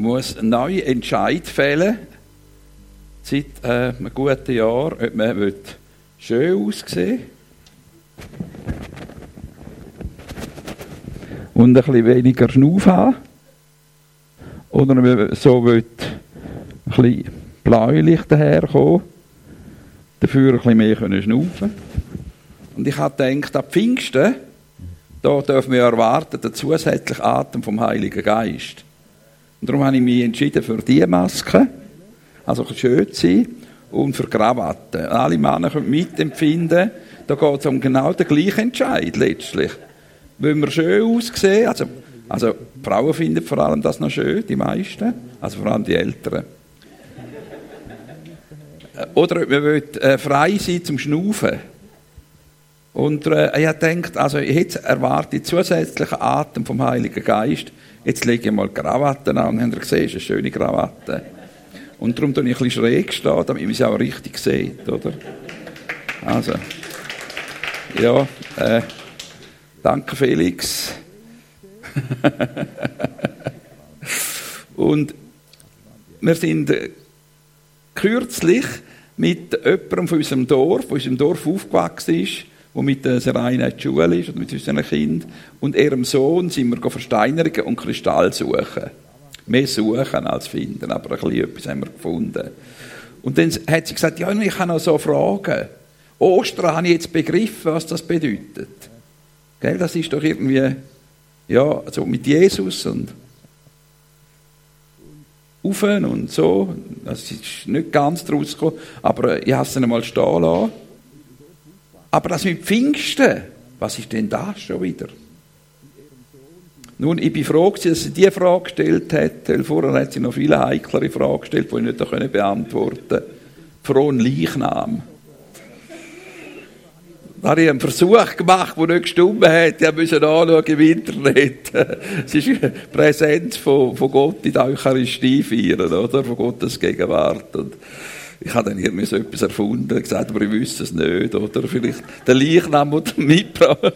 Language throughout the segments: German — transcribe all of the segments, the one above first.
muss einen neuen Entscheid fällen, seit äh, einem guten Jahr, ob man will schön aussehen und ein bisschen weniger Schnauf haben oder man so will ein bisschen bläulich daherkommen, dafür ein bisschen mehr können schnaufen Und ich habe gedacht, ab Pfingsten, da dürfen wir erwarten, den zusätzlichen Atem vom Heiligen Geist. Darum habe ich mich entschieden für diese Maske, also schön sein, und für Krawatten. Alle Männer können mitempfinden, da geht es um genau den gleichen Entscheid letztlich. Wollen wir schön aussehen, also, also Frauen finden vor allem das noch schön, die meisten, also vor allem die Älteren. Oder man will äh, frei sein zum Schnaufen. Und äh, ich gedacht, also jetzt erwarte ich zusätzlichen Atem vom Heiligen Geist. Jetzt lege ich mal Krawatten an. Habt ihr gesehen, ist eine schöne Krawatte. Und darum tue ich ein bisschen schräg stehen, damit man sie auch richtig sieht, oder? Also, ja, äh, danke Felix. Und wir sind äh, kürzlich mit jemandem von unserem Dorf, von unserem Dorf aufgewachsen ist, der mit der Serena in der Schule ist, oder mit unseren Kindern, und ihrem Sohn sind wir Versteinerungen und Kristall suchen. Mehr suchen als finden, aber ein bisschen etwas haben wir gefunden. Und dann hat sie gesagt, ja, ich habe noch so Fragen. Ostern habe ich jetzt begriffen, was das bedeutet. Gell, das ist doch irgendwie, ja, also mit Jesus und Ufen und so. Das ist nicht ganz draus gekommen, aber ich habe es einmal stehen lassen. Aber das mit Pfingsten, was ist denn das schon wieder? Nun, ich bin froh, dass sie diese Frage gestellt hat, weil vorher hat sie noch viele heiklere Fragen gestellt, die ich nicht beantworten konnte. Frohen Leichnam. Da habe ich einen Versuch gemacht, der nicht gestimmt hat. Ich musste anschauen im Internet. Es ist eine Präsenz von, von Gott in der Eucharistie feiern, oder? Von Gottes Gegenwart. Und ich habe dann so etwas erfunden und gesagt, aber ich wüsste es nicht, oder? Vielleicht der Leichnam, den mitgebracht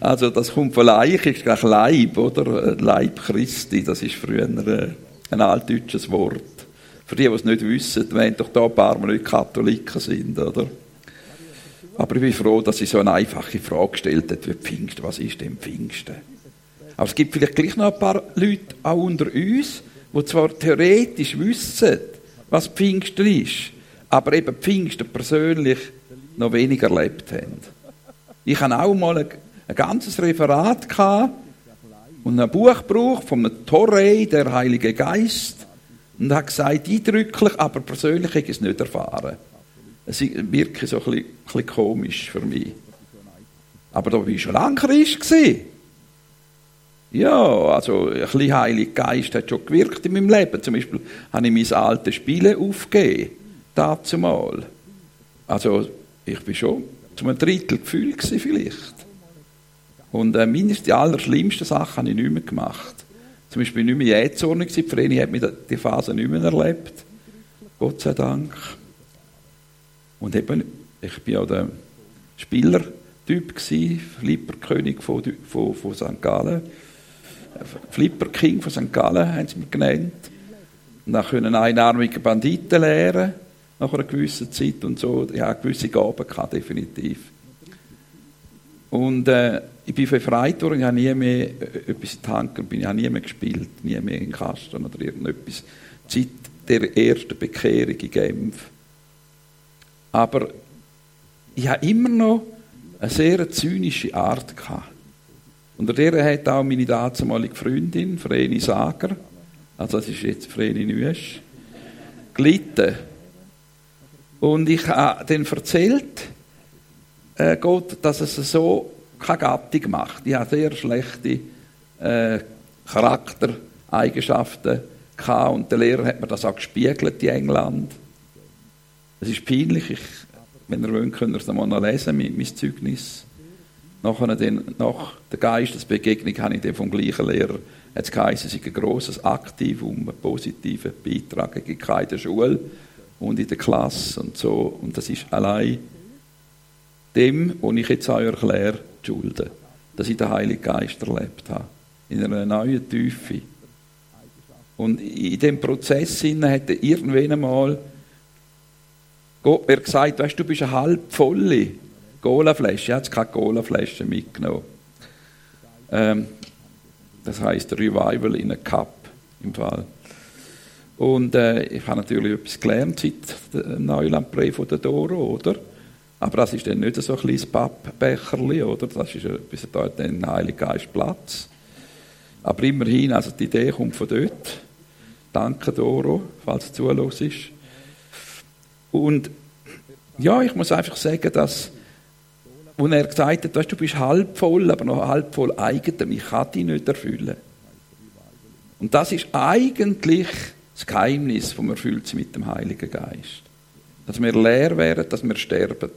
Also, das kommt von Leich, ist gleich Leib, oder? Leib Christi, das ist früher ein altdeutsches Wort. Für die, die es nicht wissen, wenn doch da ein paar Mal nicht Katholiken sind, oder? Aber ich bin froh, dass sie so eine einfache Frage gestellt hat wie Pfingsten. Was ist denn Pfingsten? Aber es gibt vielleicht gleich noch ein paar Leute auch unter uns, die zwar theoretisch wissen, was Pfingsten ist, aber eben Pfingsten persönlich noch weniger erlebt haben. Ich hatte auch mal ein, ein ganzes Referat und ein Buchbruch von einem Torrey, der Heilige Geist, und hat gesagt, eindrücklich, aber persönlich habe ich es nicht erfahren. Es wirkt so ein bisschen, ein bisschen komisch für mich. Aber da war ich schon lange Christ. Ja, also ein bisschen Heiliger Geist hat schon gewirkt in meinem Leben. Zum Beispiel habe ich mein altes Spiele aufgegeben. Dazu mal. Also ich bin schon zu einem Drittel gefühlt vielleicht. Und äh, mindestens die allerschlimmsten Sachen habe ich nicht mehr gemacht. Zum Beispiel nicht mehr jähzornig gewesen. Vreni hat mich die Phase nicht mehr erlebt. Gott sei Dank. Und eben, ich bin ja der Spielertyp gewesen, Flipperkönig von, von, von St. Gallen. Flipper King von St. Gallen haben sie mich genannt. Und dann können einarmige Banditen lernen, nach einer gewissen Zeit und so. Habe gewisse Gaben gehabt, definitiv. Und äh, ich bin befreit worden, ich habe nie mehr äh, etwas in ich habe nie mehr gespielt, nie mehr in den Kasten oder irgendetwas. Seit der ersten Bekehrung in Genf. Aber ich habe immer noch eine sehr zynische Art gehabt. Unter der hat auch meine damalige Freundin, Vreni Sager, also das ist jetzt Vreni Nüesch, gelitten. Und ich habe dann erzählt, äh, Gott, dass es so keine Gattung macht. Ich habe sehr schlechte äh, Charaktereigenschaften und der Lehrer hat mir das auch gespiegelt in England. Es ist peinlich, ich, wenn ihr wollt, könnt ihr es mal lesen, mein, mein Zeugnis. Nachher den, nach der Geistesbegegnung habe ich den vom gleichen Lehrer, hat es geheißen, es ist ein grosses Aktivum, einen positiven Beitrag in der Schule und in der Klasse und so. Und das ist allein dem, was ich jetzt euch erkläre, zu schulden. Dass ich den Heiligen Geist erlebt habe. In einer neuen Tiefe. Und in dem Prozess hat er irgendwann einmal Gott mir gesagt, weißt du, bist eine halb volle Colaflasche. Er hat keine Colaflasche mitgenommen. Ähm, das heißt Revival in a Cup im Fall. Und äh, ich habe natürlich etwas gelernt seit dem Neulandbrief von der Doro, oder? Aber das ist dann nicht so ein kleines Pappbecherli, oder? Das ist etwas, da hat dann Heilige Geist Platz. Aber immerhin, also die Idee kommt von dort. Danke, Doro, falls es zulos ist. Und ja, ich muss einfach sagen, dass, wo er gesagt hat, weißt, du bist halb voll, aber noch halb voll Eigentum, ich kann dich nicht erfüllen. Und das ist eigentlich das Geheimnis vom Erfülltsein mit dem Heiligen Geist. Dass wir leer werden, dass wir sterben.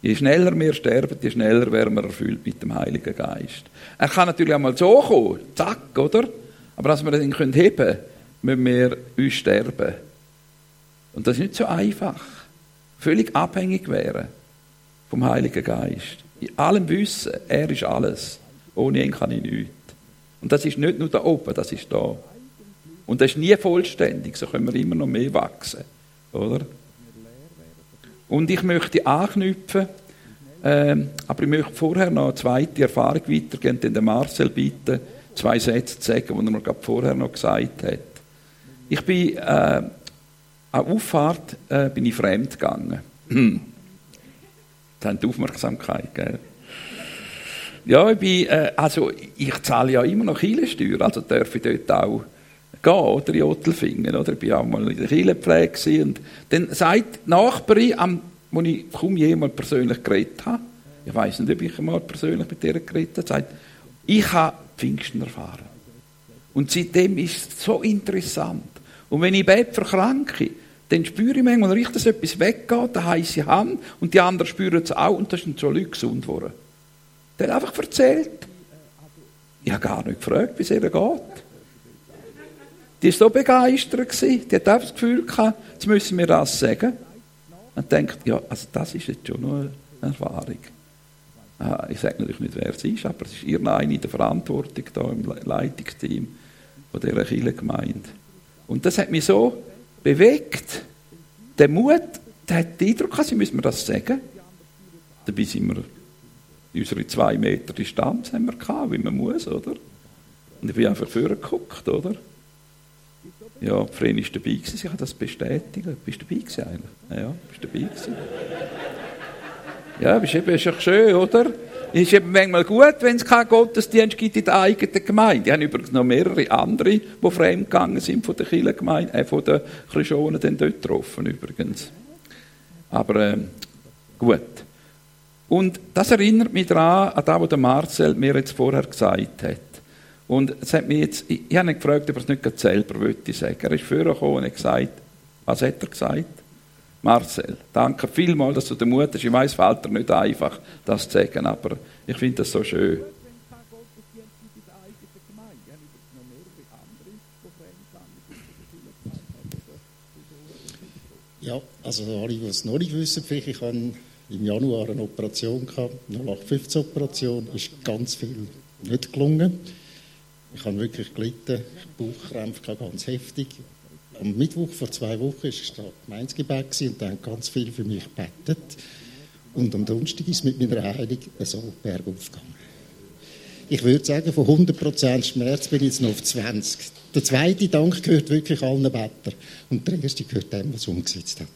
Je schneller wir sterben, je schneller werden wir erfüllt mit dem Heiligen Geist. Er kann natürlich einmal so kommen, zack, oder? Aber dass wir ihn heben können, müssen wir uns sterben. Und das ist nicht so einfach. Völlig abhängig wären vom Heiligen Geist. In allem Wissen, er ist alles. Ohne ihn kann ich nichts. Und das ist nicht nur da oben, das ist da. Und das ist nie vollständig, so können wir immer noch mehr wachsen. Oder? Und ich möchte anknüpfen, ähm, aber ich möchte vorher noch eine zweite Erfahrung weitergehen, denn der Marcel bitte zwei Sätze zu sagen, die er mir gerade vorher noch gesagt hat. Ich bin, äh, an Auffahrt äh, bin ich fremd gegangen. das haben die Aufmerksamkeit, gell? Ja, ich bin, äh, also ich zahle ja immer noch Kielesteuer, also darf ich dort auch gehen, oder in Ottelfingen, oder? Ich war auch mal in der Kielpflege und dann sagt die Nachbarin, am, wo ich kaum jemand persönlich geredet habe, ich weiß nicht, ob ich mal persönlich mit ihr geredet habe, sagt, ich habe Pfingsten erfahren. Und seitdem ist es so interessant. Und wenn ich Bett verkranke, dann spüre ich manchmal richtig, dass etwas weggeht, eine heiße Hand, und die anderen spüren es auch, und das sind so Leute gesund worden. Der hat einfach erzählt. Ich habe gar nicht gefragt, wie es ihr geht. Die war so begeistert. Die hat einfach das Gefühl gehabt, jetzt müssen wir das sagen. Und denkt, ja, also das ist jetzt schon noch eine Erfahrung. Ah, ich sage natürlich nicht, wer es ist, aber es ist irgendeine in der Verantwortung da im Leitungsteam von dieser Kirchengemeinde. Und das hat mich so bewegt. Der Mut, der hat den Eindruck, sie müssen mir das sagen. Dabei sind wir unsere zwei Meter Distanz haben wir gehabt, wie man muss, oder? Und ich bin einfach vorgeguckt, oder? Ja, Fren ist dabei gewesen, ich kann das bestätigen. Bist du dabei gewesen eigentlich? Ja, bist du dabei gewesen? Ja, ist eben ist ja schön, oder? Ist eben manchmal gut, wenn es keinen Gottesdienst gibt in der eigenen Gemeinde. Ich habe übrigens noch mehrere andere, die fremdgegangen sind von der Kirchengemeinde, äh, von den Christionen, dann dort getroffen übrigens. Aber äh, gut. Und das erinnert mich daran, an das, was Marcel mir jetzt vorher gesagt hat. Und es hat mich jetzt, ich, ich habe ihn gefragt, ob er es nicht selber wollte sagen. Er ist vorgekommen und hat gesagt, was hat er gesagt? Marcel, danke vielmals, dass du den Mut hast. Ich weiß, fällt dir nicht einfach, das zu sagen, aber ich finde das so schön. Ja, also alle, die es noch nicht wissen, ich habe im Januar eine Operation gehabt, eine 815-Operation, ist ganz viel nicht gelungen. Ich habe wirklich gelitten, Bauchkrämpfe ganz heftig. Am Mittwoch vor zwei Wochen war es da Gemeinsgebet und da ganz viel für mich gebetet. Und am Donnerstag ist mit meiner Heilung so bergauf gegangen. Ich würde sagen, von 100% Schmerz bin ich jetzt noch auf 20. Der zweite Dank gehört wirklich allen Bettern. Und der erste gehört dem, was umgesetzt hat.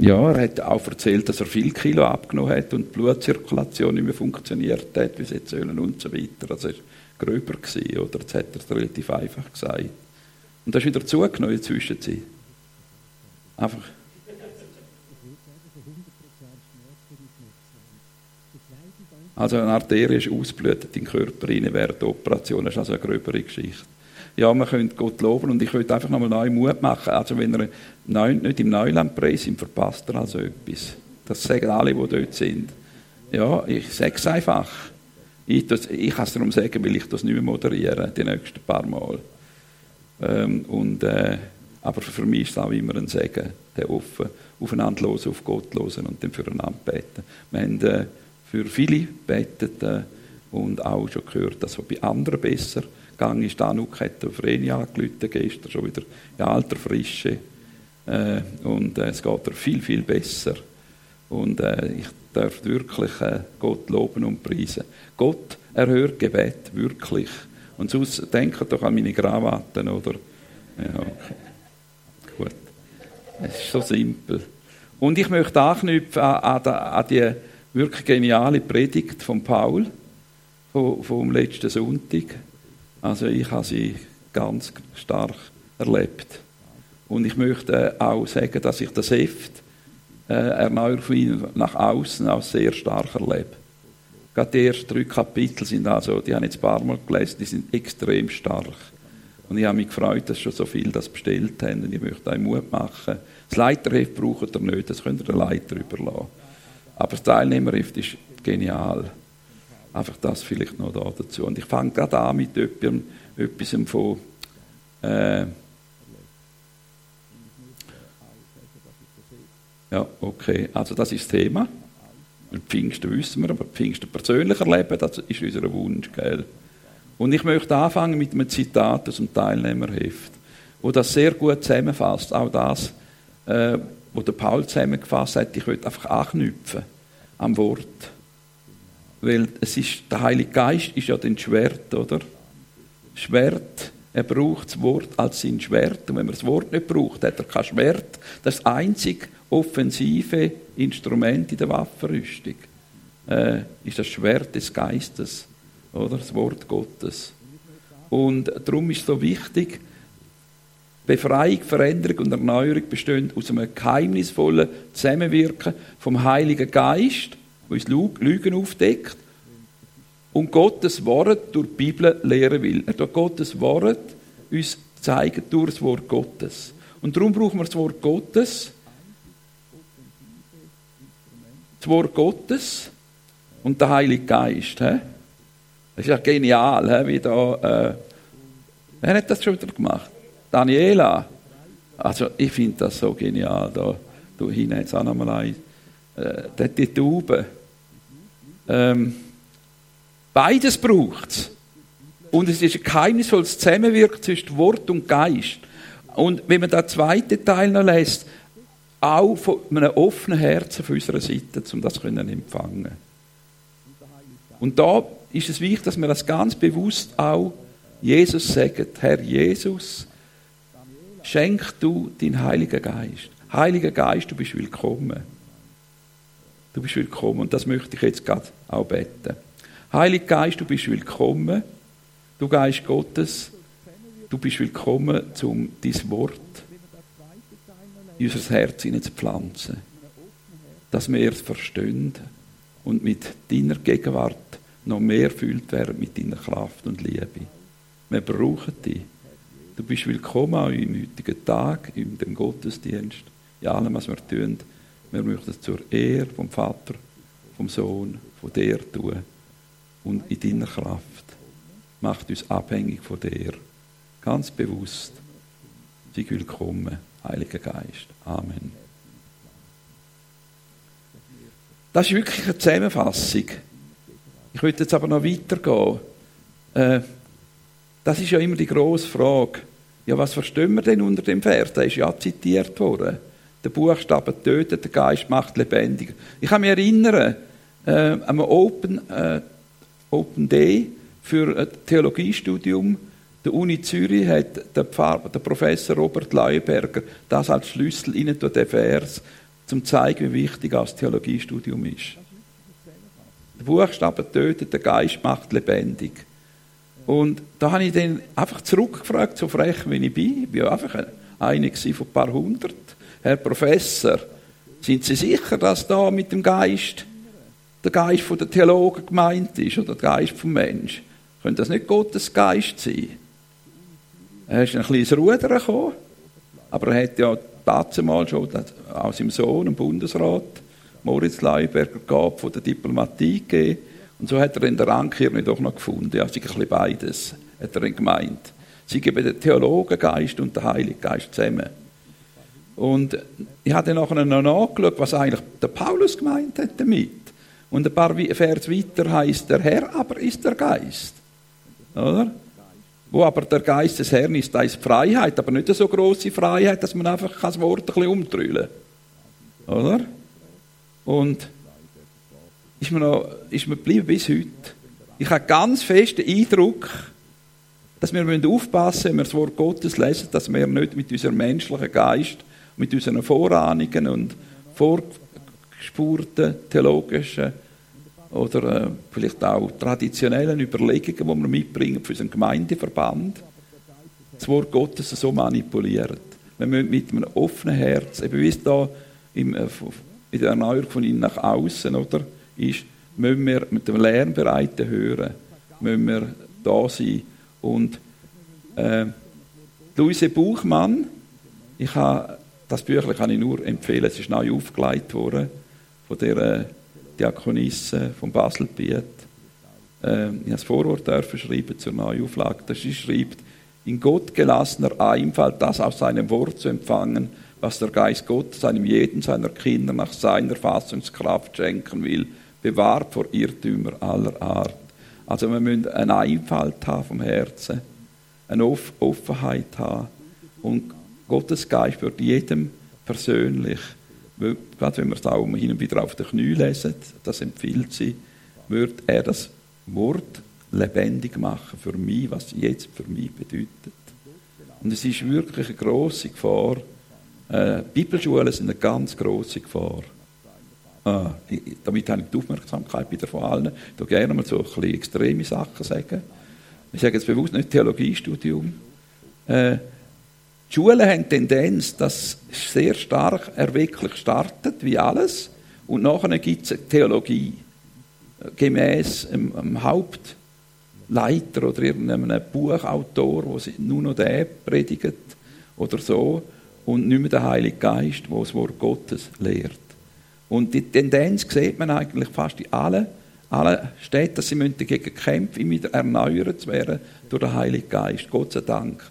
Ja, er hat auch erzählt, dass er viel Kilo abgenommen hat und die Blutzirkulation nicht mehr funktioniert hat, wie sie sollen und so weiter. Also er war gröber gewesen, oder? Jetzt hat er es relativ einfach gesagt. Und das ist wieder zugenommen in der Zwischenzeit. Einfach. Also eine Arterie ist ausblutet in den Körper rein während der Operation. Das ist also eine gröbere Geschichte ja, man könnte Gott loben und ich würde einfach nochmal neu Mut machen. Also wenn er nicht im Neulandpreis sind, verpasst er also etwas. Das sagen alle, die dort sind. Ja, ich sage es einfach. Ich, das, ich kann es darum sagen, weil ich das nicht mehr moderiere, die nächsten paar Mal. Ähm, und, äh, aber für mich ist es auch immer ein Segen, der offen, aufeinander los, auf Gott losen und dann füreinander beten. Wir haben äh, für viele betet äh, und auch schon gehört, dass es bei anderen besser gegangen ist. Danuk hat auf Vreni angerufen, gestern schon wieder in alter Frische. Äh, und äh, es geht ihr viel, viel besser. Und äh, ich darf wirklich äh, Gott loben und preisen. Gott erhört Gebet, wirklich. Und sonst denkt doch an meine Gravatten, oder? Ja, okay. Gut. Es ist so simpel. Und ich möchte anknüpfen an, an, an die wirklich geniale Predigt von Paul vom letzten Sonntag. Also ich habe sie ganz stark erlebt. Und ich möchte auch sagen, dass ich das Heft äh, Erneuerung nach außen auch sehr stark erlebe. Gerade die ersten drei Kapitel sind also, die habe ich jetzt ein paar Mal gelesen, die sind extrem stark. Und ich habe mich gefreut, dass schon so viele das bestellt haben und ich möchte euch Mut machen. Das Leiterheft braucht ihr nicht, das könnt ihr den Leiter überlassen. Aber das Teilnehmerheft ist genial. Einfach das vielleicht noch da dazu. Und ich fange gerade an mit etwas, etwas von äh, Ja, okay. Also das ist das Thema. Pfingsten wissen wir, aber Pfingsten persönlich erleben, das ist unser Wunsch, gell? Und ich möchte anfangen mit einem Zitat aus dem Teilnehmerheft, wo das sehr gut zusammenfasst. Auch das, äh, wo der Paul zusammengefasst hat, ich möchte einfach anknüpfen am Wort. Weil es ist, der Heilige Geist ist ja ein Schwert, oder? Schwert, er braucht das Wort als sein Schwert. Und wenn man das Wort nicht braucht, hat er kein Schwert. Das einzige offensive Instrument in der Waffenrüstung. Äh, ist das Schwert des Geistes, oder? Das Wort Gottes. Und darum ist es so wichtig, Befreiung, Veränderung und Erneuerung bestehen aus einem geheimnisvollen Zusammenwirken vom Heiligen Geist, uns Lügen aufdeckt, und Gottes Wort durch die Bibel lehren will. Er tut Gottes Wort uns zeigen durch das Wort Gottes. Und darum brauchen wir das Wort Gottes, das Wort Gottes und der Heilige Geist. He? Das ist ja genial, he? wie da. Äh, wer hat das schon wieder gemacht? Daniela. Also, ich finde das so genial. Da, da hinten jetzt auch nochmal ein. Äh, die Taube. Ähm, beides braucht. Und es ist ein geheimnisvolles Zusammenwirken zwischen Wort und Geist. Und wenn man den zweiten Teil noch lässt, auch von einem offenen Herzen von unserer Seite, um das zu empfangen. Und da ist es wichtig, dass wir das ganz bewusst auch Jesus sagen, Herr Jesus, schenk du den Heiligen Geist. Heiliger Geist, du bist willkommen. Du bist willkommen und das möchte ich jetzt gerade auch beten. Heiliger Geist, du bist willkommen. Du Geist Gottes, du bist willkommen, um dein Wort in unser Herz zu pflanzen. Dass wir es verstehen und mit deiner Gegenwart noch mehr fühlt werden mit deiner Kraft und Liebe. Wir brauchen dich. Du bist willkommen auch im heutigen Tag, in dem Gottesdienst, in allem, was wir tun. Wir möchten es zur Ehre vom Vater, vom Sohn, von dir tun. Und in deiner Kraft macht uns abhängig von dir. Ganz bewusst. Sie willkommen. Heiliger Geist. Amen. Das ist wirklich eine Zusammenfassung. Ich würde jetzt aber noch weitergehen. Äh, das ist ja immer die grosse Frage. Ja, was verstehen wir denn unter dem Vers? Der ist ja zitiert worden. Der Buchstabe tötet, der Geist macht lebendig. Ich kann mich erinnern, äh, am Open, äh, Open Day für ein Theologiestudium der Uni Zürich hat der, Pfarrer, der Professor Robert Leuberger das als Schlüssel in den Vers, zum zu zeigen, wie wichtig das Theologiestudium ist. Der Buchstabe tötet, der Geist macht lebendig. Und da habe ich dann einfach zurückgefragt, so frech wie ich bin. Ich war einfach einer von ein paar hundert. Herr Professor, sind Sie sicher, dass da mit dem Geist der Geist der Theologen gemeint ist oder der Geist vom Mensch? Könnte das nicht Gottes Geist sein? Er ist ein kleines Ruder gekommen, aber er hat ja mal schon aus seinem Sohn, dem Bundesrat, Moritz Leiberger, gab von der Diplomatie gegeben. Und so hat er in der Rankirche doch noch gefunden. Sie ein bisschen beides, hat er gemeint. Sie geben den Theologengeist und den Heiligen Geist zusammen. Und ich habe dann nachher noch nachgeschaut, was eigentlich der Paulus gemeint hat damit. Und ein paar Vers weiter heißt der Herr aber ist der Geist. Oder? Wo aber der Geist des Herrn ist, da ist Freiheit, aber nicht eine so große Freiheit, dass man einfach das Wort ein bisschen umtrüllen kann. Oder? Und ist mir, noch, ist mir geblieben bis heute. Ich habe ganz fest den Eindruck, dass wir aufpassen müssen, wenn wir das Wort Gottes lesen, dass wir nicht mit unserem menschlichen Geist, mit unseren Vorahnungen und vorgespurten theologischen oder äh, vielleicht auch traditionellen Überlegungen, die wir mitbringen für unseren Gemeindeverband, das Wort Gottes so manipulieren. Wir müssen mit einem offenen Herz, eben wie es da im, äh, in der Erneuerung von innen nach außen oder, ist, müssen wir mit dem Lernbereiten hören, müssen wir da sein. Und äh, Luise Buchmann, ich habe, das Büchlein kann ich nur empfehlen, es ist neu aufgelegt worden von der äh, Diakonisse von Baselbiet. Äh, ich habe das Vorwort dürfen schreiben zur Neuauflage. Da sie schreibt, in Gott gelassener Einfalt, das aus seinem Wort zu empfangen, was der Geist Gottes einem jeden seiner Kinder nach seiner Fassungskraft schenken will, bewahrt vor Irrtümer aller Art. Also wir müssen eine Einfalt haben vom Herzen, eine Offenheit haben. Und Gottes Geist wird jedem persönlich, gerade wenn wir es auch hin und wieder auf den Knie lesen, das empfiehlt sie, wird er das Wort lebendig machen für mich, was jetzt für mich bedeutet. Und es ist wirklich eine grosse Gefahr. Äh, Bibelschulen sind eine ganz grosse Gefahr. Ah, damit habe ich die Aufmerksamkeit wieder von allen. Ich würde gerne mal so ein bisschen extreme Sachen sagen. Ich sage jetzt bewusst nicht Theologiestudium. Äh, die Schulen haben die Tendenz, dass es sehr stark erwecklich startet, wie alles, und nachher gibt es eine Theologie. Gemäß einem, Hauptleiter oder irgendeinem Buchautor, wo sie nur noch der predigt oder so, und nicht mehr der Heilige Geist, der das Wort Gottes lehrt. Und die Tendenz sieht man eigentlich fast in allen, allen Städten, dass sie dagegen kämpfen, immer erneuert zu werden durch den Heiligen Geist. Gott sei Dank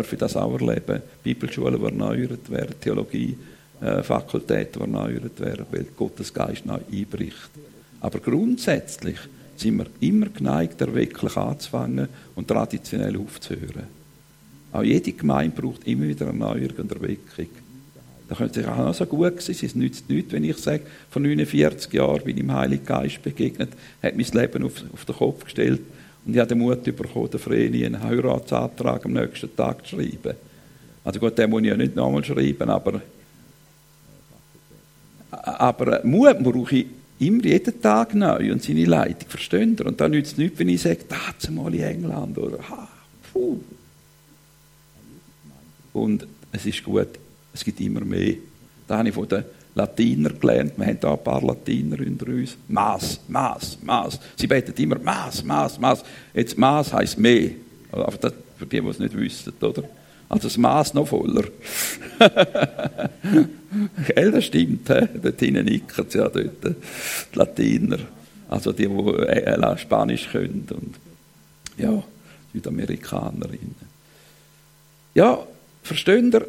ich das auch erleben. Bibelschulen, die erneuert werden, Theologie, äh, Fakultäten, die erneuert werden, weil Gottes Geist neu einbricht. Aber grundsätzlich sind wir immer geneigt, erwecklich anzufangen und traditionell aufzuhören. Auch jede Gemeinde braucht immer wieder Erneuerung und Erweckung. Da könnte es auch noch so gut sein. Es nützt nichts, wenn ich sage, vor 49 Jahren bin ich dem Heiligen Geist begegnet, hat mein Leben auf, auf den Kopf gestellt und ich habe den Mut bekommen, der Vreni einen Heiratsantrag am nächsten Tag zu schreiben. Also gut, den muss ich ja nicht nochmal schreiben, aber, aber Mut brauche ich immer jeden Tag neu und seine Leitung, versteht ihr? Und da nützt es nichts, wenn ich sage, da mal in England oder ha, puh. Und es ist gut, es gibt immer mehr. Da habe ich von den Latiner gelernt. Wir haben da ein paar Latiner unter uns. Maß, Maß, Maß. Sie beten immer Maß, Maß, Maß. Jetzt Maß heisst mehr. Aber das, für die, die es nicht wissen, oder? Also das Maß noch voller. Gell, das stimmt. He? Dort hinten nicken sie ja dort. Die Latiner. Also die, die äh, Spanisch können. Und ja, Südamerikanerinnen. Ja, versteht ihr?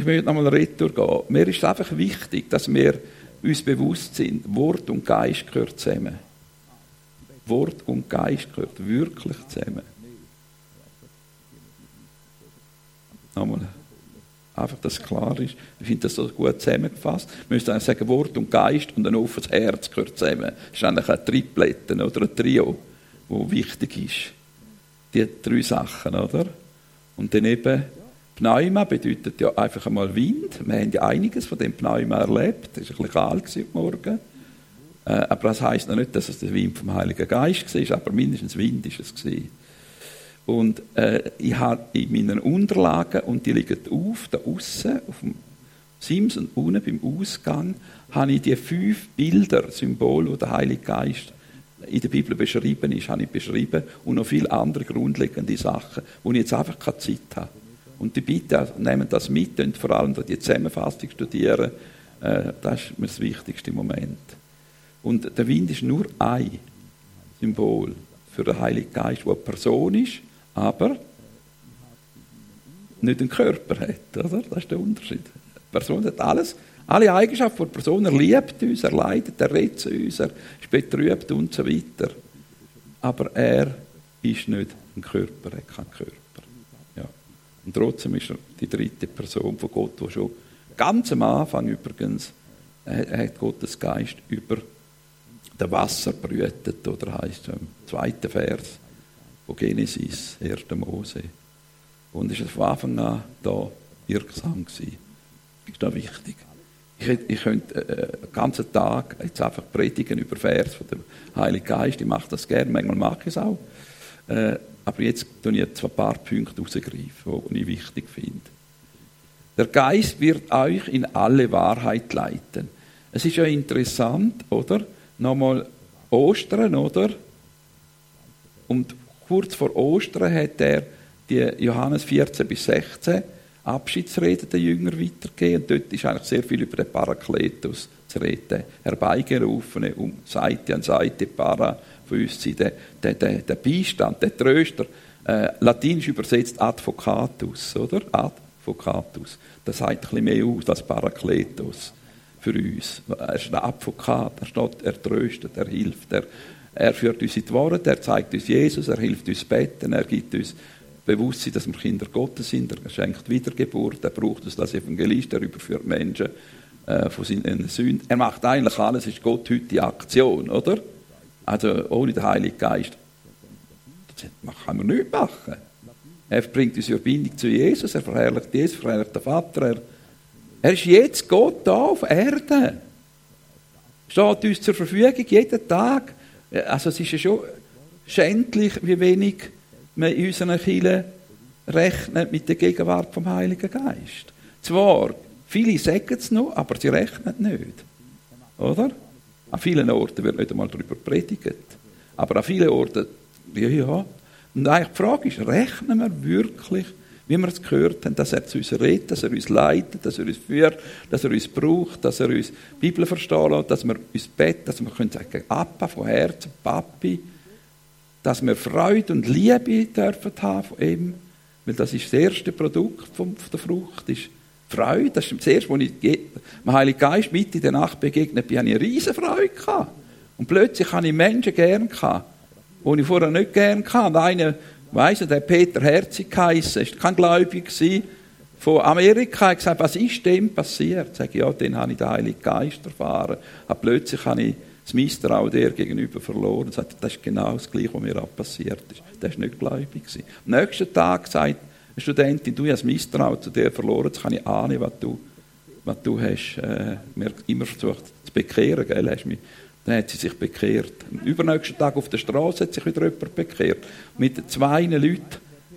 Ich möchte nochmal retour gehen. Mir ist es einfach wichtig, dass wir uns bewusst sind, Wort und Geist gehört zusammen. Wort und Geist gehört wirklich zusammen. Nochmal. Einfach, dass es klar ist. Ich finde das so gut zusammengefasst. Wir müssen eigentlich sagen, Wort und Geist und ein offenes Herz gehört zusammen. Das ist eigentlich ein Tripletten oder ein Trio, wo wichtig ist. Die drei Sachen, oder? Und dann eben Pneuma bedeutet ja einfach einmal Wind. Wir haben ja einiges von dem Pneuma erlebt. Es war ein bisschen kalt heute Morgen. Äh, aber das heisst noch nicht, dass es der Wind vom Heiligen Geist war, aber mindestens Wind war es. Gewesen. Und äh, ich habe in meinen Unterlagen, und die liegen auf, da außen, auf dem Sims und unten beim Ausgang, habe ich die fünf Bilder, Symbole, die der Heilige Geist in der Bibel beschrieben ist, habe ich beschrieben und noch viele andere grundlegende Sachen, wo ich jetzt einfach keine Zeit habe. Und die Bitte, nehmen das mit und vor allem die Zusammenfassung studieren. Äh, das ist mir das wichtigste Moment. Und der Wind ist nur ein Symbol für den Heiligen Geist, der eine Person ist, aber nicht einen Körper hat. Oder? Das ist der Unterschied. Die Person hat alles, Alle Eigenschaften der Person, er liebt uns, er leidet, er zu uns, er ist betrübt und so weiter. Aber er ist nicht ein Körper, er hat keinen Körper. Und trotzdem ist er die dritte Person von Gott, die schon ganz am Anfang übrigens, er hat Gottes Geist über das Wasser brütet, oder heißt im zweiten Vers von Genesis, 1. Mose. Und ist von Anfang an da wirksam gewesen. Ist das wichtig? Ich, ich könnte äh, den ganzen Tag jetzt einfach predigen über Vers von dem Heiligen Geist. Ich mache das gerne, manchmal mache ich es auch. Äh, aber jetzt tue ich jetzt ein paar Punkte herausgreifen, die ich wichtig finde. Der Geist wird euch in alle Wahrheit leiten. Es ist ja interessant, oder? Nochmal Ostern, oder? Und kurz vor Ostern hat er die Johannes 14 bis 16 Abschiedsrede der Jünger weitergegeben. Und dort ist eigentlich sehr viel über den Parakletus zu reden. Herbeigerufene, um Seite an Seite Para von uns sein. Der, der, der, der Beistand, der Tröster, äh, latinisch übersetzt Advocatus, oder? Advocatus. Das sagt ein bisschen mehr aus als Parakletus für uns. Er ist ein Advokat, er, steht, er tröstet, er hilft, er, er führt uns in die Wahrheit, er zeigt uns Jesus, er hilft uns beten, er gibt uns Bewusstsein, dass wir Kinder Gottes sind, er schenkt Wiedergeburt, er braucht uns als Evangelist, er überführt Menschen äh, von seinen Sünden. Er macht eigentlich alles, ist Gott heute die Aktion, oder? Also ohne den Heiligen Geist das kann man nicht machen. Er bringt uns in Verbindung zu Jesus, er verherrlicht Jesus, verherrlicht den Vater, er, er ist jetzt Gott da auf Erde. Steht uns zur Verfügung jeden Tag. Also es ist ja schon schändlich, wie wenig man in unseren Kirchen rechnet mit der Gegenwart vom Heiligen Geist. Zwar, viele sagen es noch, aber sie rechnen nicht. Oder? An vielen Orten wird nicht einmal darüber predigt. Aber an vielen Orten, ja, ja. Und eigentlich die Frage ist, rechnen wir wirklich, wie wir es gehört haben, dass er zu uns redet, dass er uns leitet, dass er uns führt, dass er uns braucht, dass er uns die Bibel verstehen lässt, dass wir uns beten, dass wir können sagen, Appa von Herzen, Papi, dass wir Freude und Liebe dürfen haben von ihm, weil das ist das erste Produkt von der Frucht, ist Freude. Das ist das erste, als ich dem Heiligen Geist mit in der Nacht begegnet bin, habe ich eine riesen Freude. Und plötzlich habe ich Menschen gern die ich vorher nicht gern hatte. Einer, weiss der Peter Herzig geheissen, ist kein Gläubiger von Amerika, hat gesagt, was ist dem passiert? Ich sage, ja, den habe ich den Heiligen Geist erfahren. Und plötzlich habe ich das Misstrauen der gegenüber verloren. Sagt, das ist genau das Gleiche, was mir auch passiert ist. Der war nicht gläubig. Am nächsten Tag sagt Studentin, du hast Misstrauen zu dir verloren, jetzt kann ich ahnen, was du, was du hast äh, mir immer versucht zu bekehren. Gell? Hast mich, dann hat sie sich bekehrt. Am übernächsten Tag auf der Straße hat sich wieder jemand bekehrt. Mit zwei Leuten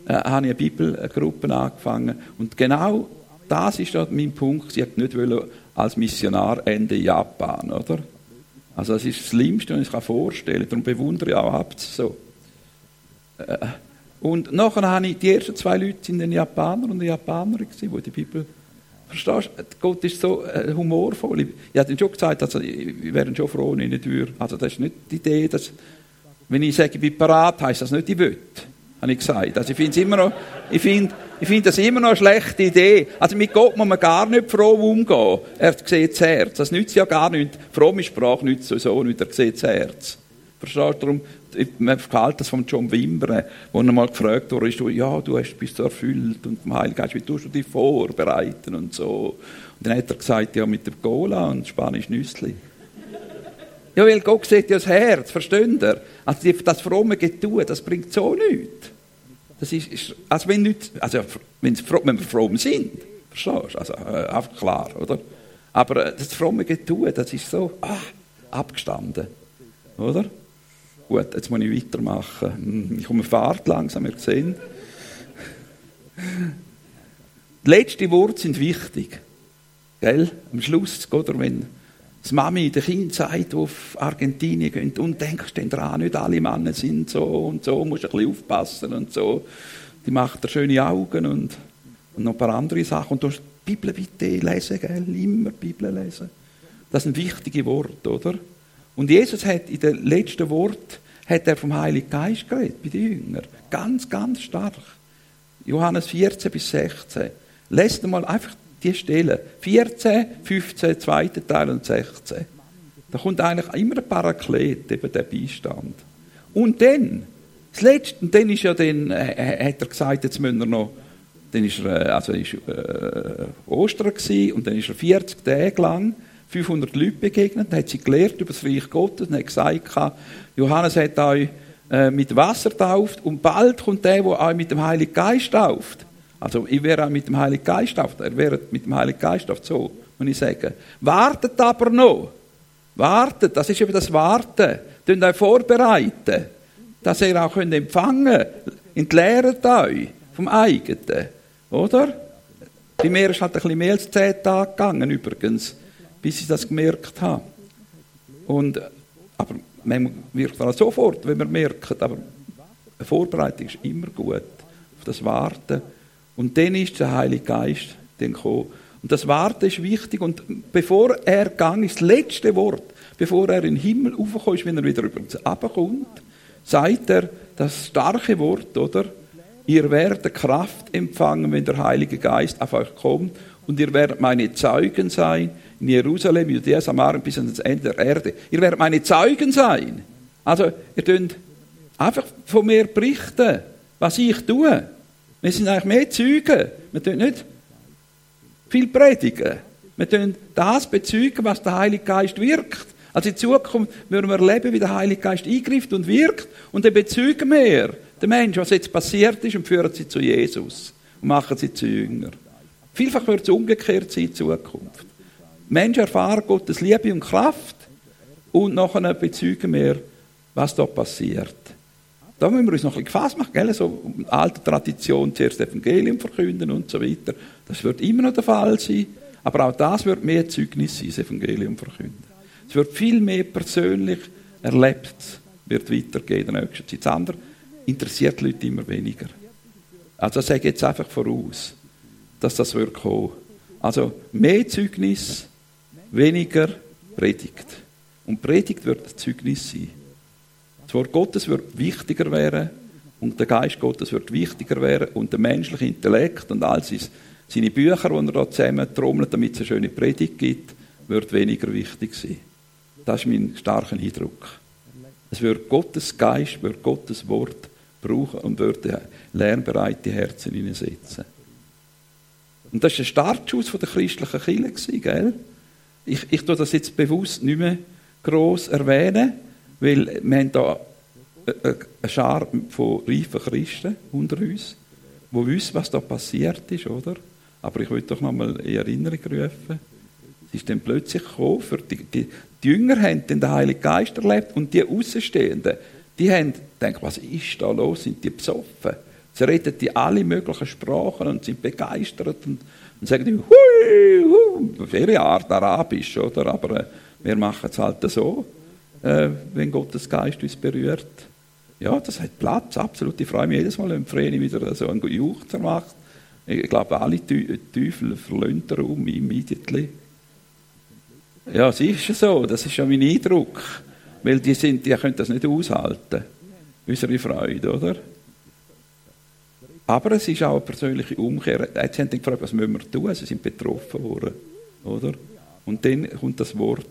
äh, habe ich eine Bibelgruppe angefangen. Und genau das ist mein Punkt. Sie hat nicht als Missionar Ende Japan, oder? Also das ist das Schlimmste, was ich mir vorstellen kann. Darum bewundere ich auch Abt so. Äh, und nachher habe ich, die ersten zwei Leute sind ein Japaner und eine Japanerin die die Bibel Verstehst du? Gott ist so äh, humorvoll. Ich, habe schon gesagt, also, ich wäre schon froh, wenn ich nicht würde. Also, das ist nicht die Idee, dass, wenn ich sage, ich bin parat, heisst das nicht, ich will. Habe ich gesagt. Also, ich finde es immer noch, ich finde, ich finde das immer noch eine schlechte Idee. Also, mit Gott muss man gar nicht froh umgehen. Er sieht das Herz. Das nützt ja gar nichts. Fromme Sprache nützt sowieso nicht. Er sieht das Herz. Verstehst du? Darum, man verkalt das von John Wimber, wo er mal gefragt wurde, ja, du bist so erfüllt und vom Heiligen Geist, wie tust du dich vorbereiten und so. Und dann hat er gesagt, ja, mit dem Cola und Spanisch Nüssli. ja, weil Gott sieht ja das Herz, versteht ihr? Also das fromme Getue, das bringt so nichts. Das ist, ist also wenn, nicht, also wenn, wenn wir fromm sind, verstehst du? Also äh, einfach klar, oder? Aber äh, das fromme Getue, das ist so ah, abgestanden, oder? Gut, jetzt muss ich weitermachen. Hm, ich komme Fahrt langsam, ihr seht. Die letzten Worte sind wichtig. Gell? Am Schluss, oder, wenn das Mami den Kind sagt, die auf Argentinien gehen, und denkst dann dran, nicht alle Männer sind so und so, musst ein bisschen aufpassen und so. Die macht dir schöne Augen und, und noch ein paar andere Sachen. Und du hast die Bibel bitte lesen, gell? Immer die Bibel lesen. Das sind wichtige Worte, oder? Und Jesus hat in den letzten Wort hat er vom Heiligen Geist geredet bei den Jüngern. Ganz, ganz stark. Johannes 14 bis 16. Lest mal einfach die Stellen. 14, 15, zweiter Teil und 16. Da kommt eigentlich immer ein Paraklet, eben der Beistand. Und dann, das Letzte, und dann ist ja dann, äh, hat er gesagt, jetzt müssen wir noch, dann ist er, äh, also ist, äh, Ostern gewesen, und dann ist er 40 Tage lang 500 Leute begegnet, hat sie gelehrt über das Reich Gottes und hat gesagt, Johannes hat euch äh, mit Wasser tauft und bald kommt der, der euch mit dem Heiligen Geist tauft. Also ich wäre auch mit dem Heiligen Geist tauft, er wäre mit dem Heiligen Geist tauft, so, muss ich sagen. Wartet aber noch. Wartet, das ist eben das Warten. Könnt euch vorbereiten, dass ihr auch könnt empfangen könnt. Entlehrt euch vom eigenen. Oder? Bei mir ist halt ein bisschen mehr als zehn Tage gegangen, übrigens, bis ich das gemerkt habe. Und, aber man wirkt dann sofort, wenn man merkt, aber eine Vorbereitung ist immer gut. Auf das Warten. Und dann ist der Heilige Geist dann gekommen. Und das Warten ist wichtig. Und bevor er gegangen ist, das letzte Wort, bevor er in den Himmel aufgekommen ist, wenn er wieder übrigens runterkommt, sagt er das starke Wort, oder? Ihr werdet Kraft empfangen, wenn der Heilige Geist auf euch kommt. Und ihr werdet meine Zeugen sein in Jerusalem, Judäa, Samarien bis ans Ende der Erde. Ihr werdet meine Zeugen sein. Also, ihr könnt einfach von mir berichten, was ich tue. Wir sind eigentlich mehr Zeugen. Wir tun nicht viel predigen. Wir tun das bezeugen, was der Heilige Geist wirkt. Also in Zukunft würden wir erleben, wie der Heilige Geist eingreift und wirkt. Und dann bezeugen wir den Menschen, was jetzt passiert ist, und führen sie zu Jesus. Und machen sie zu Jünger. Vielfach wird es umgekehrt sein in Zukunft. Menschen erfahren Gottes Liebe und Kraft und nachher bezeugen wir, was da passiert. Da müssen wir uns noch ein bisschen gefasst machen, gell? so alte Tradition, zuerst Evangelium verkünden und so weiter. Das wird immer noch der Fall sein, aber auch das wird mehr Zeugnis sein, das Evangelium verkünden. Es wird viel mehr persönlich erlebt, wird weitergehen in der nächsten Zeit. Das andere interessiert die Leute immer weniger. Also ich sage jetzt einfach voraus, dass das wird kommen. Also mehr Zeugnis, weniger Predigt. Und Predigt wird Zeugnis sein. Das Wort Gottes wird wichtiger werden und der Geist Gottes wird wichtiger werden und der menschliche Intellekt und all seine Bücher, die er da zusammen trommelt, damit es eine schöne Predigt gibt, wird weniger wichtig sein. Das ist mein starker Eindruck. Es wird Gottes Geist, wird Gottes Wort brauchen und wird lernbereite Herzen hineinsetzen. Und das war der Startschuss der christlichen Kirche, gell? Ich, ich tue das jetzt bewusst nicht mehr gross erwähnen, weil wir haben da eine Schar von reifen Christen unter uns, die wissen, was da passiert ist, oder? Aber ich will doch noch mal in Erinnerung rufen. Es ist dann plötzlich gekommen, für die, die, die Jünger haben den Heiligen Geist erlebt und die Außenstehenden, die haben gedacht, was ist da los? Sind die besoffen? Sie reden die alle möglichen Sprachen und sind begeistert und, und sagen, hui, hui, auf ihre Art arabisch, oder? Aber äh, wir machen es halt so, äh, wenn Gottes Geist uns berührt. Ja, das hat Platz, absolut. Ich freue mich jedes Mal, wenn Vreni wieder so einen Juchzer macht. Ich glaube, alle Teufel verlöhnt den Raum immediately. Ja, es ist so, das ist ja mein Eindruck. Weil die, sind, die können das nicht aushalten. Unsere Freude, oder? Aber es ist auch eine persönliche Umkehr. Jetzt haben sie gefragt, was müssen wir tun? Sie sind betroffen worden, oder? Und dann kommt das Wort,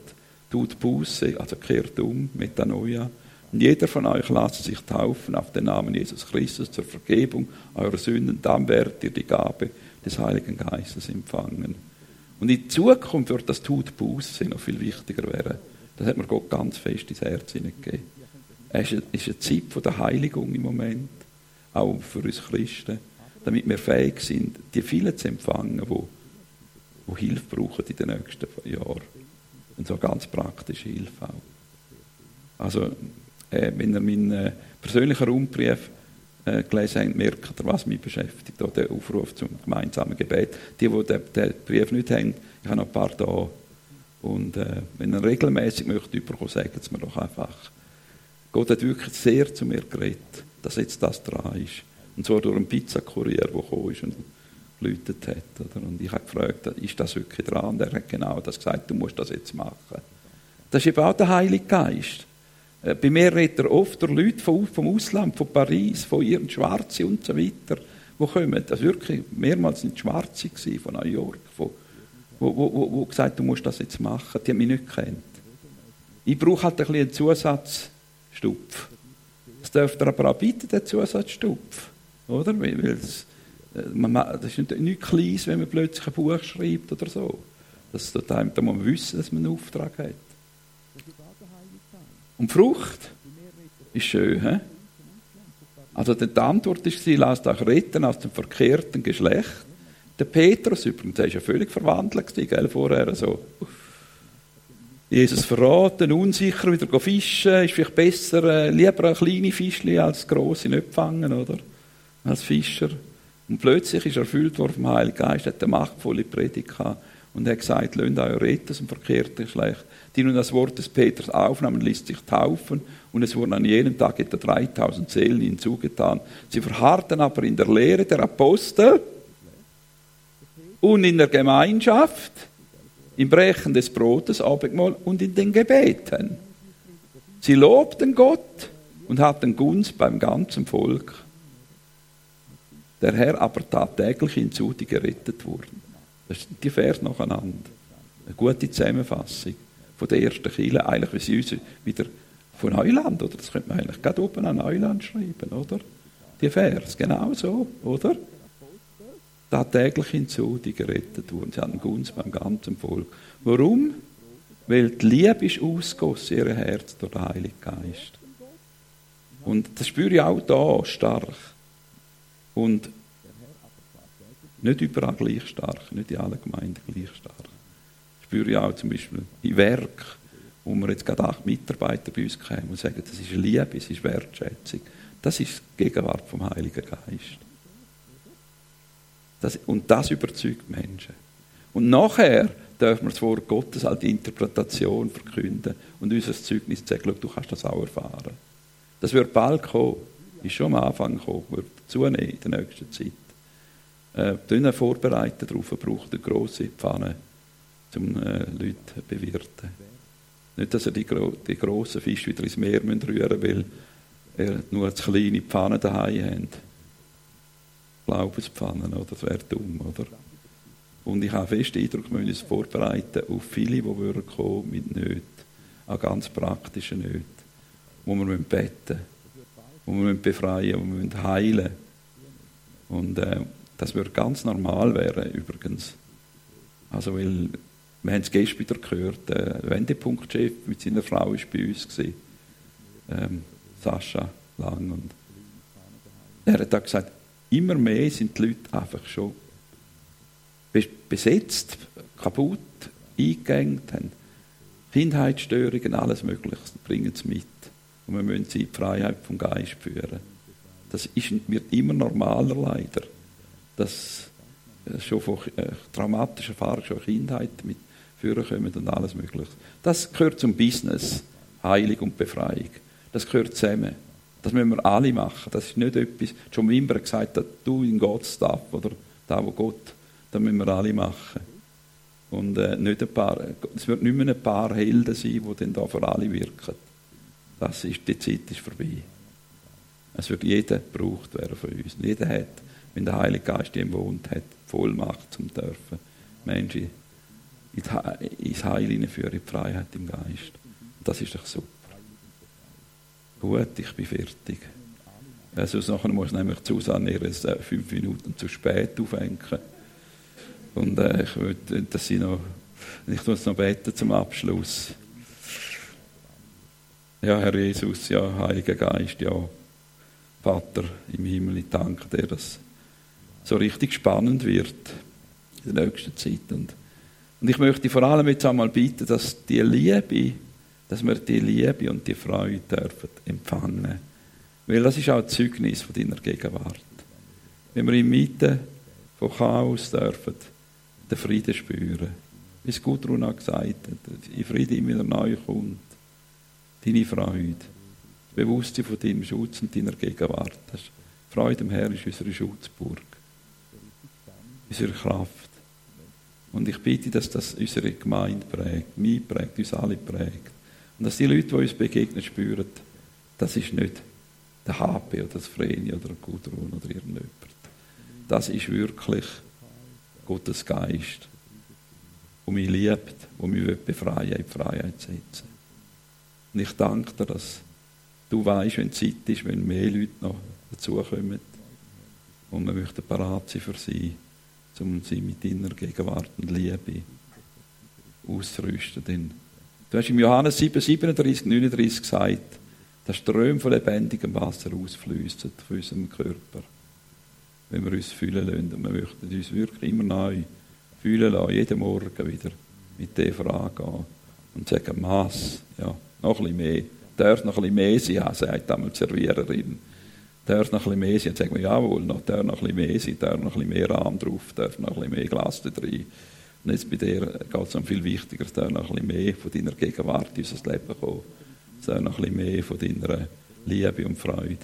tut Buße, also kehrt um, Metanoia. Und jeder von euch lasst sich taufen auf den Namen Jesus Christus zur Vergebung eurer Sünden. Dann werdet ihr die Gabe des Heiligen Geistes empfangen. Und in Zukunft wird das Tut Buße noch viel wichtiger werden. Das hat mir Gott ganz fest ins Herz hineingegeben. Es ist eine Zeit der Heiligung im Moment, auch für uns Christen, damit wir fähig sind, die vielen zu empfangen, die, die Hilfe brauchen in den nächsten Jahren. Und so ganz praktische Hilfe auch. Also, äh, wenn ihr meinen äh, persönlichen Raumbrief äh, gelesen habt, merkt ihr, was mich beschäftigt. Auch der Aufruf zum gemeinsamen Gebet. Die, die den, den Brief nicht haben, ich habe noch ein paar da. Und äh, wenn ihr regelmäßig möchtet überkommen, sagt es mir doch einfach. Gott hat wirklich sehr zu mir geredet, dass jetzt das dran ist. Und zwar durch einen Pizzakurier, der gekommen ist und geläutet hat. Oder? Und ich habe gefragt, ist das wirklich dran? Und er hat genau das gesagt, du musst das jetzt machen. Das ist eben auch der Heilige Geist. Äh, bei mir redet er oft durch Leute vom Ausland, von Paris, von ihren Schwarzen und so weiter, die kommen. Das wirklich mehrmals nicht Schwarze von New York, von wo, wo, wo, wo gesagt du musst das jetzt machen. Die haben mich nicht gekannt. Ich brauche halt ein bisschen einen Zusatzstupf. Das dürft ihr aber auch bieten, den Zusatzstupf. Oder? Weil, es, äh, man, das ist nicht, nicht Kleines, wenn man plötzlich ein Buch schreibt oder so. Das, da, muss man wissen, dass man einen Auftrag hat. Und Frucht ist schön, he? Also die Antwort ist, sie lasst euch retten aus dem verkehrten Geschlecht. Der Petrus übrigens, der ist ja völlig verwandelt gell, vorher so. Jesus verraten, unsicher wieder fischen, ist vielleicht besser, äh, lieber ein kleine Fischli als große nicht fangen, oder? Als Fischer. Und plötzlich ist er erfüllt worden vom Heiligen Geist, hat eine machtvolle Predigt gehabt und hat gesagt, lönt euch retten aus dem verkehrten Geschlecht. Die nun das Wort des Petrus aufnahmen, ließ sich taufen und es wurden an jenem Tag etwa 3000 Seelen hinzugetan. Sie verharrten aber in der Lehre der Apostel und in der Gemeinschaft, im Brechen des Brotes, Abendmahl und in den Gebeten. Sie lobten Gott und hatten Gunst beim ganzen Volk. Der Herr aber tat täglich hinzu, die gerettet wurden. Das sind die Vers nacheinander. Eine gute Zusammenfassung von der ersten Kirche, eigentlich wie sie uns wieder von Neuland, oder? Das könnte man eigentlich gerade oben an Neuland schreiben, oder? Die Vers, genau so, oder? Da täglich hinzu, die gerettet wurden. Sie hatten Gunst beim ganzen Volk. Warum? Weil die Liebe ist ausgossen, ihr Herz durch den Heiligen Geist. Und das spüre ich auch da stark. Und nicht überall gleich stark, nicht in allen Gemeinden gleich stark spüre ich auch zum Beispiel in Werk, wo wir jetzt gerade acht Mitarbeiter bei uns kommen und sagen, das ist Liebe, es ist Wertschätzung. Das ist die Gegenwart vom Heiligen Geist. Das, und das überzeugt Menschen. Und nachher dürfen wir das Wort Gottes als Interpretation verkünden und unser Zeugnis sagen, du kannst das auch erfahren. Das wird bald kommen, ist schon am Anfang gekommen, wird zunehmen in der nächsten Zeit. Äh, vorbereiten darauf, braucht eine grosse Pfanne um äh, Leute zu bewirten. Nicht, dass er die, die grossen Fische wieder ins Meer rühren müssen, weil er nur eine kleine Pfanne daheim hat. Glaubenspfannen, oder? Das wäre dumm, oder? Und ich habe fest den Eindruck, wir müssen uns vorbereiten auf viele, die würden kommen mit Nöten, auch ganz praktischen Nöten, wo wir beten müssen, wo wir befreien wo wir heilen Und äh, das würde ganz normal werden, übrigens. Also, weil wir haben es gestern wieder gehört, der Wendepunktchef mit seiner Frau war bei uns. Ähm, Sascha Lang. Und er hat auch gesagt, immer mehr sind die Leute einfach schon besetzt, kaputt, eingegangen, haben Kindheitsstörungen, alles Mögliche, bringen sie mit. Und wir müssen sie in die Freiheit vom Geist führen. Das ist, wird immer normaler, leider. Das schon von äh, traumatischen Erfahrungen, schon Kindheit mit führen kommen und alles Mögliche. Das gehört zum Business, Heilung und Befreiung. Das gehört zusammen. Das müssen wir alle machen. Das ist nicht etwas, John Wimber hat gesagt, du in Gott Stuff oder da, wo Gott, das müssen wir alle machen. Und äh, nicht ein paar, es wird nicht mehr ein paar Helden sein, die dann da für alle wirken. Das ist, die Zeit ist vorbei. Es wird jeder gebraucht werden von uns. Jeder hat, wenn der Heilige Geist ihm wohnt, hat Vollmacht zum dürfen Menschen ins Heil hineinführen, in die Freiheit im Geist. Das ist doch super. Gut, ich bin fertig. Also nachher muss nämlich Susanne ihre äh, fünf Minuten zu spät aufhängen. Und äh, ich würde, dass sie noch, ich muss noch beten zum Abschluss. Ja, Herr Jesus, ja, Heiliger Geist, ja, Vater im Himmel, ich danke dir, dass so richtig spannend wird in der nächsten Zeit. Und und ich möchte vor allem jetzt einmal bitten, dass die Liebe, dass wir die Liebe und die Freude dürfen empfangen. Weil das ist auch ein Zeugnis von deiner Gegenwart. Wenn wir inmitten von Chaos dürfen, den Frieden spüren. Wie es Gudrun auch gesagt hat, in Frieden immer neu kommt. Deine Freude. Das Bewusstsein von deinem Schutz und deiner Gegenwart. Das Freude am Herrn ist unsere Schutzburg. Unsere Kraft. Und ich bitte, dass das unsere Gemeinde prägt, mich prägt, uns alle prägt. Und dass die Leute, die uns begegnen, spüren, das ist nicht der HP oder das Vreni oder Gudrun oder irgendjemand. Das ist wirklich Gottes Geist. der mich liebt, der mich befreien in die Freiheit setzen. Und ich danke dir, dass du weißt, wenn Zeit ist, wenn mehr Leute noch dazukommen. Und wir möchten parat sein für sie, um sie mit deiner Gegenwart und Liebe auszurüsten. Du hast im Johannes 7, 37, 39 gesagt, dass Ströme von lebendigem Wasser ausfließen von unserem Körper. Wenn wir uns fühlen lassen. Und wir möchten uns wirklich immer neu fühlen lassen, jeden Morgen wieder mit dieser Frage gehen und sagen, Mass, ja, noch ein bisschen mehr. Darf noch ein bisschen mehr sein, sagt einmal die Serviererin. Darf noch ein bisschen mehr sein. Und sagen wir, jawohl, noch, darf noch ein bisschen mehr sein, darf noch ein bisschen mehr Rahm drauf, darf noch ein bisschen mehr Glas da drin. Und jetzt bei dir geht es um viel wichtiger, es darf noch ein bisschen mehr von deiner Gegenwart in unser Leben kommen. Es darf noch ein bisschen mehr von deiner Liebe und Freude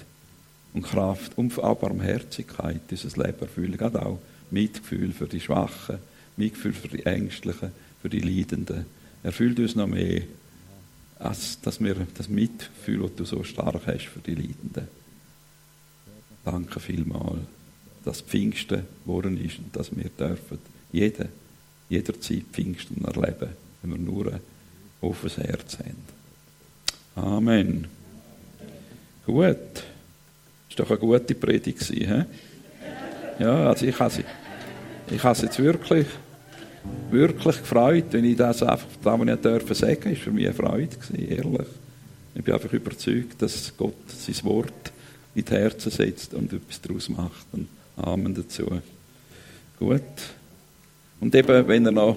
und Kraft und auch Barmherzigkeit in unser Leben erfüllen. Gerade auch Mitgefühl für die Schwachen, Mitgefühl für die Ängstlichen, für die Leidenden. Erfüllt uns noch mehr, als dass wir das Mitgefühl, das du so stark hast für die Leidenden. Danke vielmals, dass Pfingsten geworden ist und dass wir dürfen jede, jederzeit Pfingsten erleben, wenn wir nur ein offenes Herz haben. Amen. Gut. Das war doch eine gute Predigt. He? Ja, also ich habe sie, ich habe jetzt wirklich, wirklich gefreut, wenn ich das einfach, was ich dürfen sagen, ist für mich eine Freude ehrlich. Ich bin einfach überzeugt, dass Gott sein Wort in die Herzen setzt und etwas daraus macht. Und Amen dazu. Gut. Und eben, wenn er noch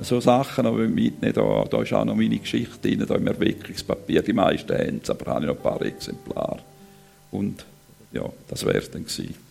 so Sachen noch mitnehmen da, da ist auch noch meine Geschichte drin, da im Erweckungspapier, die meisten haben es, aber habe ich noch ein paar Exemplare. Und ja, das wäre es dann gewesen.